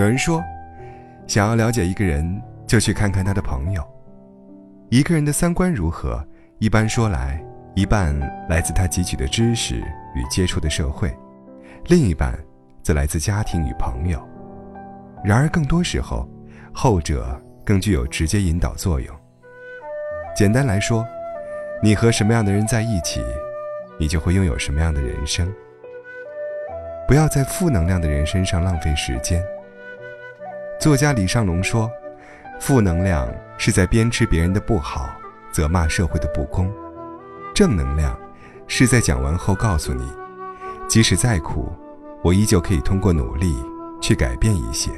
有人说，想要了解一个人，就去看看他的朋友。一个人的三观如何，一般说来，一半来自他汲取的知识与接触的社会，另一半则来自家庭与朋友。然而，更多时候，后者更具有直接引导作用。简单来说，你和什么样的人在一起，你就会拥有什么样的人生。不要在负能量的人身上浪费时间。作家李尚龙说：“负能量是在鞭笞别人的不好，责骂社会的不公；正能量是在讲完后告诉你，即使再苦，我依旧可以通过努力去改变一些。”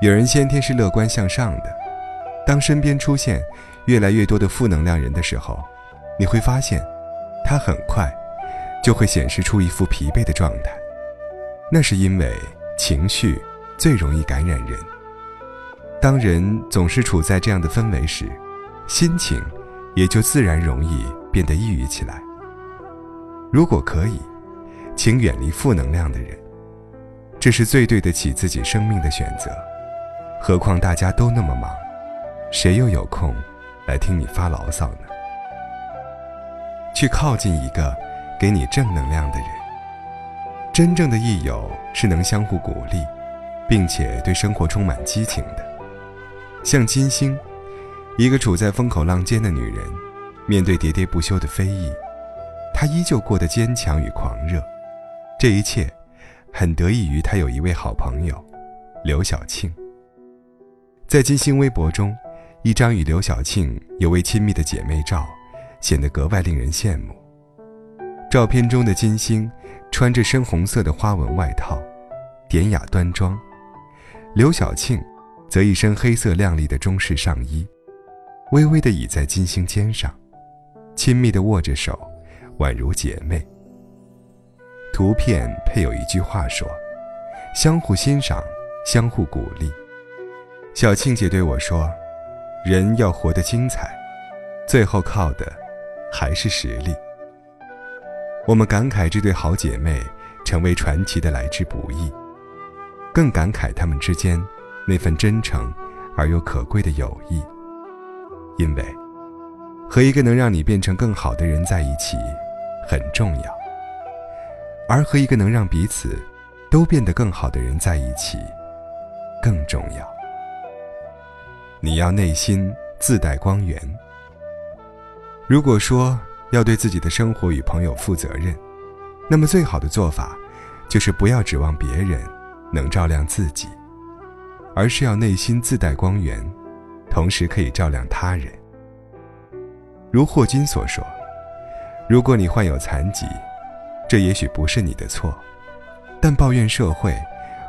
有人先天是乐观向上的，当身边出现越来越多的负能量人的时候，你会发现，他很快。就会显示出一副疲惫的状态，那是因为情绪最容易感染人。当人总是处在这样的氛围时，心情也就自然容易变得抑郁起来。如果可以，请远离负能量的人，这是最对得起自己生命的选择。何况大家都那么忙，谁又有空来听你发牢骚呢？去靠近一个。给你正能量的人，真正的益友是能相互鼓励，并且对生活充满激情的。像金星，一个处在风口浪尖的女人，面对喋喋不休的非议，她依旧过得坚强与狂热。这一切，很得益于她有一位好朋友，刘晓庆。在金星微博中，一张与刘晓庆尤为亲密的姐妹照，显得格外令人羡慕。照片中的金星，穿着深红色的花纹外套，典雅端庄；刘晓庆，则一身黑色亮丽的中式上衣，微微地倚在金星肩上，亲密地握着手，宛如姐妹。图片配有一句话说：“相互欣赏，相互鼓励。”小庆姐对我说：“人要活得精彩，最后靠的还是实力。”我们感慨这对好姐妹成为传奇的来之不易，更感慨他们之间那份真诚而又可贵的友谊。因为和一个能让你变成更好的人在一起很重要，而和一个能让彼此都变得更好的人在一起更重要。你要内心自带光源。如果说。要对自己的生活与朋友负责任，那么最好的做法，就是不要指望别人能照亮自己，而是要内心自带光源，同时可以照亮他人。如霍金所说：“如果你患有残疾，这也许不是你的错，但抱怨社会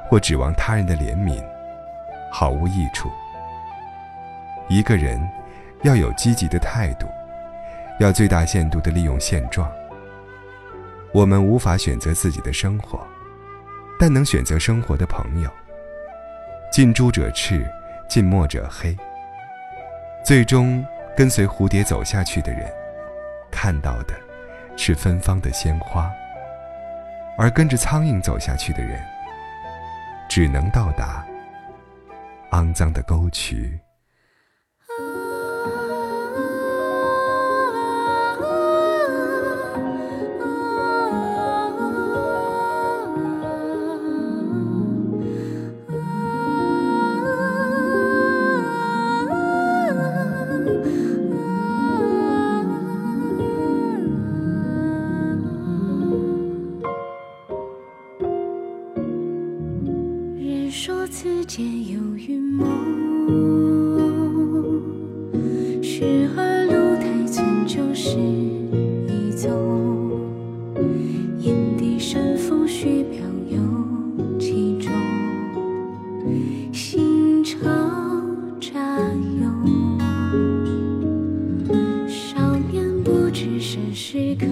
或指望他人的怜悯，毫无益处。一个人要有积极的态度。”要最大限度地利用现状。我们无法选择自己的生活，但能选择生活的朋友。近朱者赤，近墨者黑。最终跟随蝴蝶走下去的人，看到的是芬芳的鲜花；而跟着苍蝇走下去的人，只能到达肮脏的沟渠。世间有云梦，时而路太寸就是一踪。眼底山风絮飘有几种，心潮乍涌。少年不知身是客，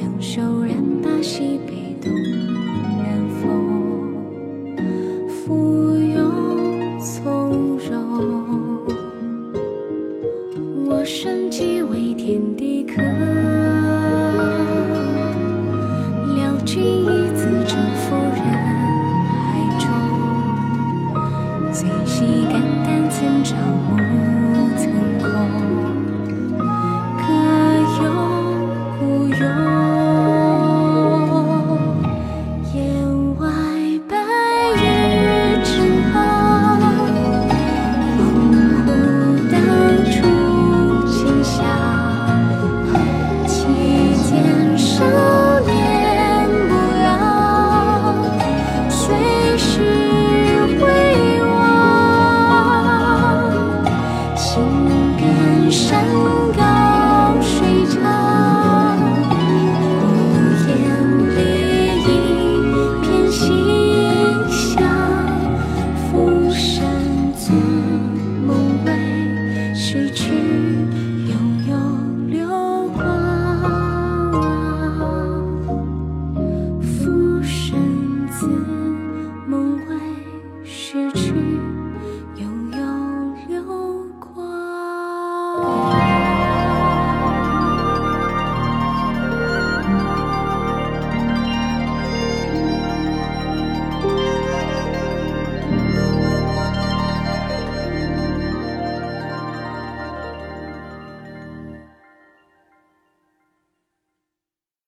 两手染大西北。